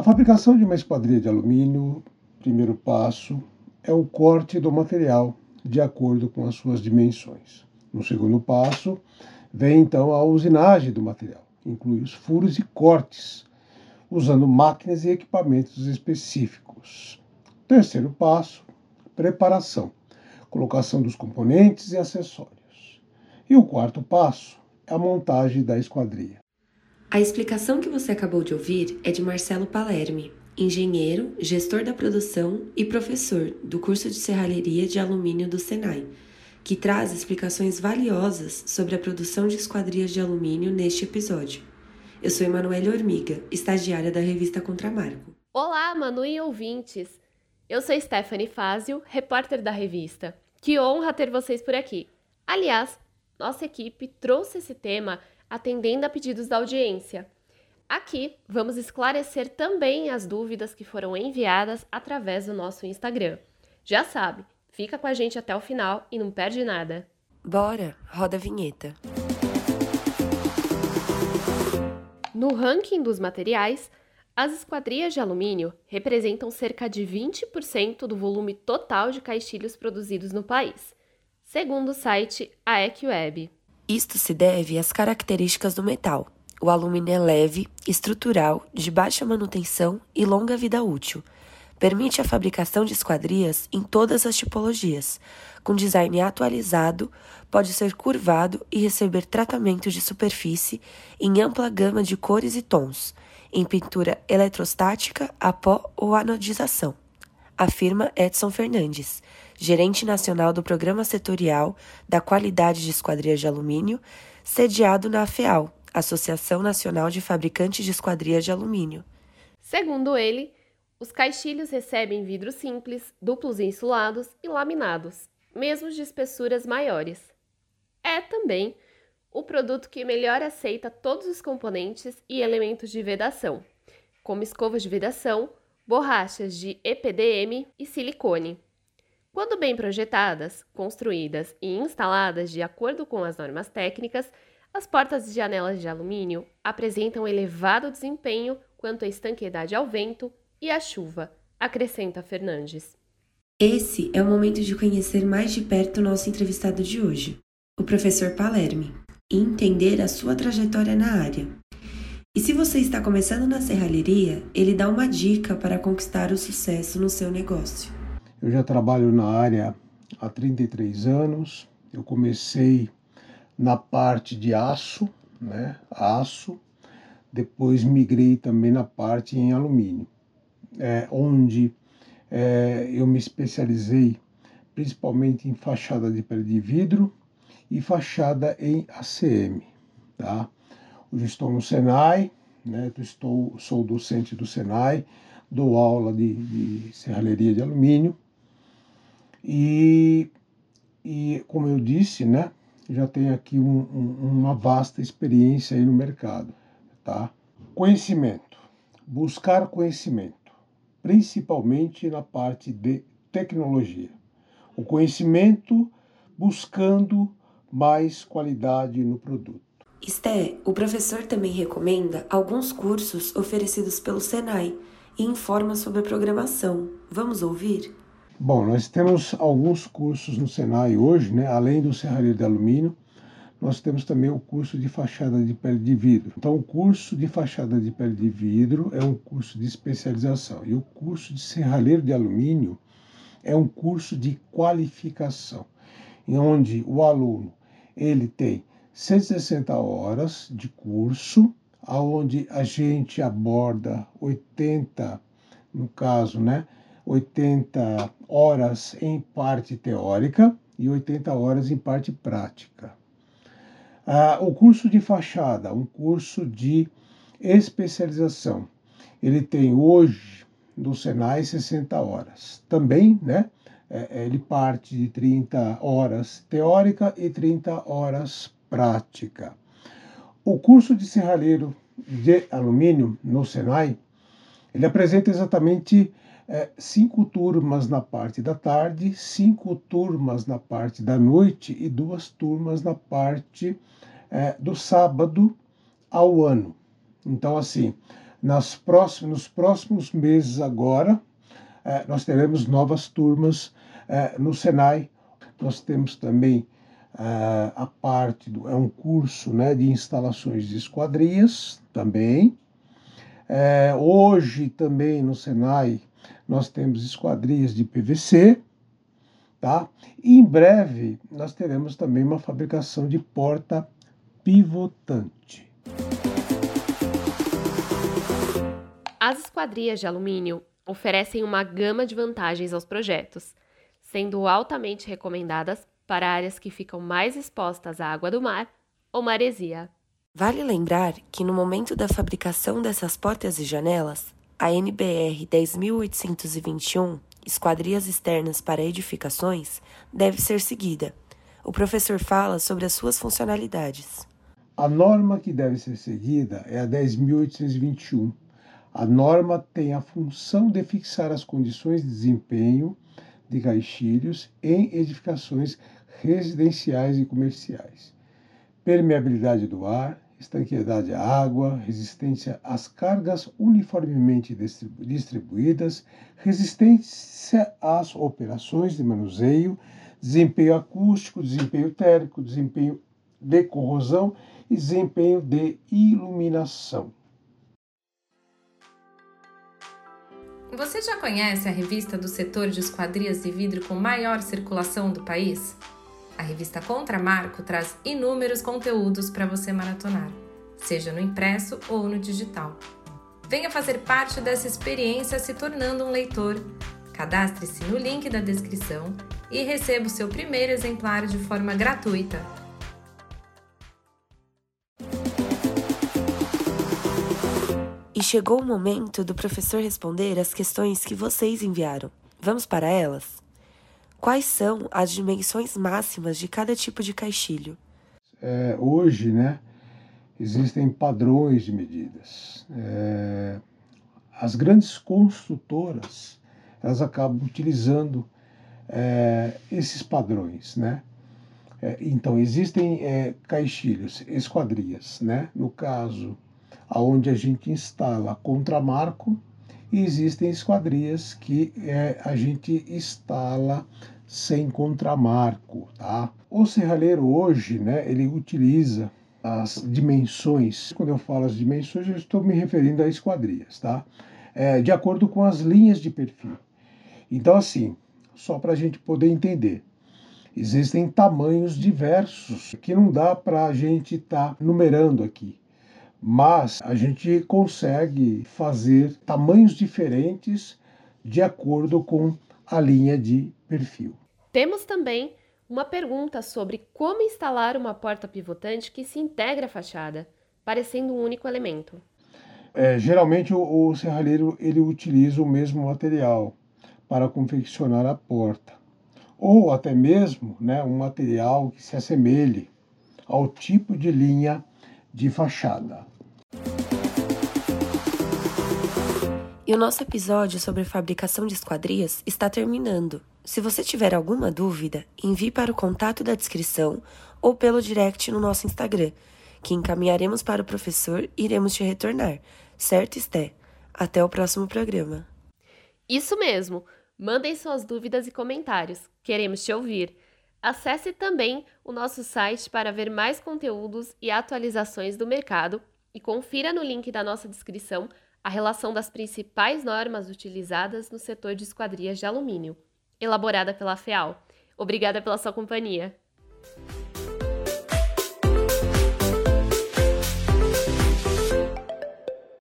A fabricação de uma esquadria de alumínio, primeiro passo, é o corte do material de acordo com as suas dimensões. No segundo passo, vem então a usinagem do material, inclui os furos e cortes, usando máquinas e equipamentos específicos. Terceiro passo, preparação, colocação dos componentes e acessórios. E o quarto passo é a montagem da esquadria. A explicação que você acabou de ouvir é de Marcelo Palerme, engenheiro, gestor da produção e professor do curso de serralheria de alumínio do Senai, que traz explicações valiosas sobre a produção de esquadrias de alumínio neste episódio. Eu sou Emanuele Ormiga, estagiária da revista Contramarco. Olá, Manu e ouvintes! Eu sou Stephanie Fazio, repórter da revista. Que honra ter vocês por aqui! Aliás, nossa equipe trouxe esse tema atendendo a pedidos da audiência. Aqui vamos esclarecer também as dúvidas que foram enviadas através do nosso Instagram. Já sabe, fica com a gente até o final e não perde nada. Bora, roda a vinheta. No ranking dos materiais, as esquadrias de alumínio representam cerca de 20% do volume total de caixilhos produzidos no país, segundo o site AECWeb. Isto se deve às características do metal. O alumínio é leve, estrutural, de baixa manutenção e longa vida útil. Permite a fabricação de esquadrias em todas as tipologias. Com design atualizado, pode ser curvado e receber tratamento de superfície em ampla gama de cores e tons, em pintura eletrostática, a pó ou anodização. Afirma Edson Fernandes, gerente nacional do Programa Setorial da Qualidade de Esquadrias de Alumínio, sediado na AFEAL, Associação Nacional de Fabricantes de Esquadrias de Alumínio. Segundo ele, os caixilhos recebem vidros simples, duplos insulados e laminados, mesmo de espessuras maiores. É também o produto que melhor aceita todos os componentes e elementos de vedação, como escovas de vedação, borrachas de EPDM e silicone. Quando bem projetadas, construídas e instaladas de acordo com as normas técnicas, as portas e janelas de alumínio apresentam elevado desempenho quanto à estanqueidade ao vento e à chuva, acrescenta Fernandes. Esse é o momento de conhecer mais de perto o nosso entrevistado de hoje, o professor Palerme, e entender a sua trajetória na área. E se você está começando na serralheria, ele dá uma dica para conquistar o sucesso no seu negócio. Eu já trabalho na área há 33 anos. Eu comecei na parte de aço, né? Aço. Depois migrei também na parte em alumínio, é, onde é, eu me especializei principalmente em fachada de pele de vidro e fachada em ACM, tá? Hoje estou no Senai, né? Estou, sou docente do Senai, dou aula de, de serralheria de alumínio e, e como eu disse, né, já tenho aqui um, um, uma vasta experiência aí no mercado. Tá? Conhecimento. Buscar conhecimento, principalmente na parte de tecnologia. O conhecimento buscando mais qualidade no produto. Esté, o professor também recomenda alguns cursos oferecidos pelo Senai e informa sobre a programação. Vamos ouvir? Bom, nós temos alguns cursos no Senai hoje, né? além do serralheiro de alumínio, nós temos também o curso de fachada de pele de vidro. Então, o curso de fachada de pele de vidro é um curso de especialização e o curso de serralheiro de alumínio é um curso de qualificação, em onde o aluno ele tem 160 horas de curso, aonde a gente aborda 80, no caso, né, 80 horas em parte teórica e 80 horas em parte prática. Ah, o curso de fachada, um curso de especialização, ele tem hoje no Senai 60 horas. Também, né? É, é ele parte de 30 horas teórica e 30 horas prática. O curso de serralheiro de alumínio no Senai, ele apresenta exatamente é, cinco turmas na parte da tarde, cinco turmas na parte da noite e duas turmas na parte é, do sábado ao ano. Então, assim, Nas próximos, nos próximos meses agora, é, nós teremos novas turmas é, no Senai. Nós temos também é, a parte do é um curso né, de instalações de esquadrias também. É, hoje também no Senai nós temos esquadrias de PVC, tá? E em breve nós teremos também uma fabricação de porta pivotante. As esquadrias de alumínio oferecem uma gama de vantagens aos projetos, sendo altamente recomendadas para áreas que ficam mais expostas à água do mar ou maresia. Vale lembrar que no momento da fabricação dessas portas e janelas, a NBR 10821, Esquadrias Externas para Edificações, deve ser seguida. O professor fala sobre as suas funcionalidades. A norma que deve ser seguida é a 10.821. A norma tem a função de fixar as condições de desempenho de caixilhos em edificações residenciais e comerciais. Permeabilidade do ar, estanqueidade à água, resistência às cargas uniformemente distribuídas, resistência às operações de manuseio, desempenho acústico, desempenho térmico, desempenho de corrosão e desempenho de iluminação. Você já conhece a revista do setor de esquadrias de vidro com maior circulação do país? A revista Contramarco traz inúmeros conteúdos para você maratonar, seja no impresso ou no digital. Venha fazer parte dessa experiência se tornando um leitor. Cadastre-se no link da descrição e receba o seu primeiro exemplar de forma gratuita. E chegou o momento do professor responder as questões que vocês enviaram. Vamos para elas? Quais são as dimensões máximas de cada tipo de caixilho? É, hoje, né, existem padrões de medidas. É, as grandes construtoras elas acabam utilizando é, esses padrões, né? É, então existem é, caixilhos, esquadrias, né? No caso, aonde a gente instala contramarco e existem esquadrias que é, a gente instala sem contramarco, tá? O serralheiro hoje, né, ele utiliza as dimensões. Quando eu falo as dimensões, eu estou me referindo a esquadrias, tá? É, de acordo com as linhas de perfil. Então, assim, só para a gente poder entender, existem tamanhos diversos que não dá para a gente estar tá numerando aqui mas a gente consegue fazer tamanhos diferentes de acordo com a linha de perfil. Temos também uma pergunta sobre como instalar uma porta pivotante que se integra à fachada, parecendo um único elemento. É, geralmente o, o serralheiro ele utiliza o mesmo material para confeccionar a porta, ou até mesmo né, um material que se assemelhe ao tipo de linha de fachada. E o nosso episódio sobre fabricação de esquadrias está terminando. Se você tiver alguma dúvida, envie para o contato da descrição ou pelo direct no nosso Instagram, que encaminharemos para o professor e iremos te retornar. Certo, Esté? Até o próximo programa. Isso mesmo! Mandem suas dúvidas e comentários. Queremos te ouvir. Acesse também o nosso site para ver mais conteúdos e atualizações do mercado e confira no link da nossa descrição a relação das principais normas utilizadas no setor de esquadrias de alumínio, elaborada pela FEAL. Obrigada pela sua companhia.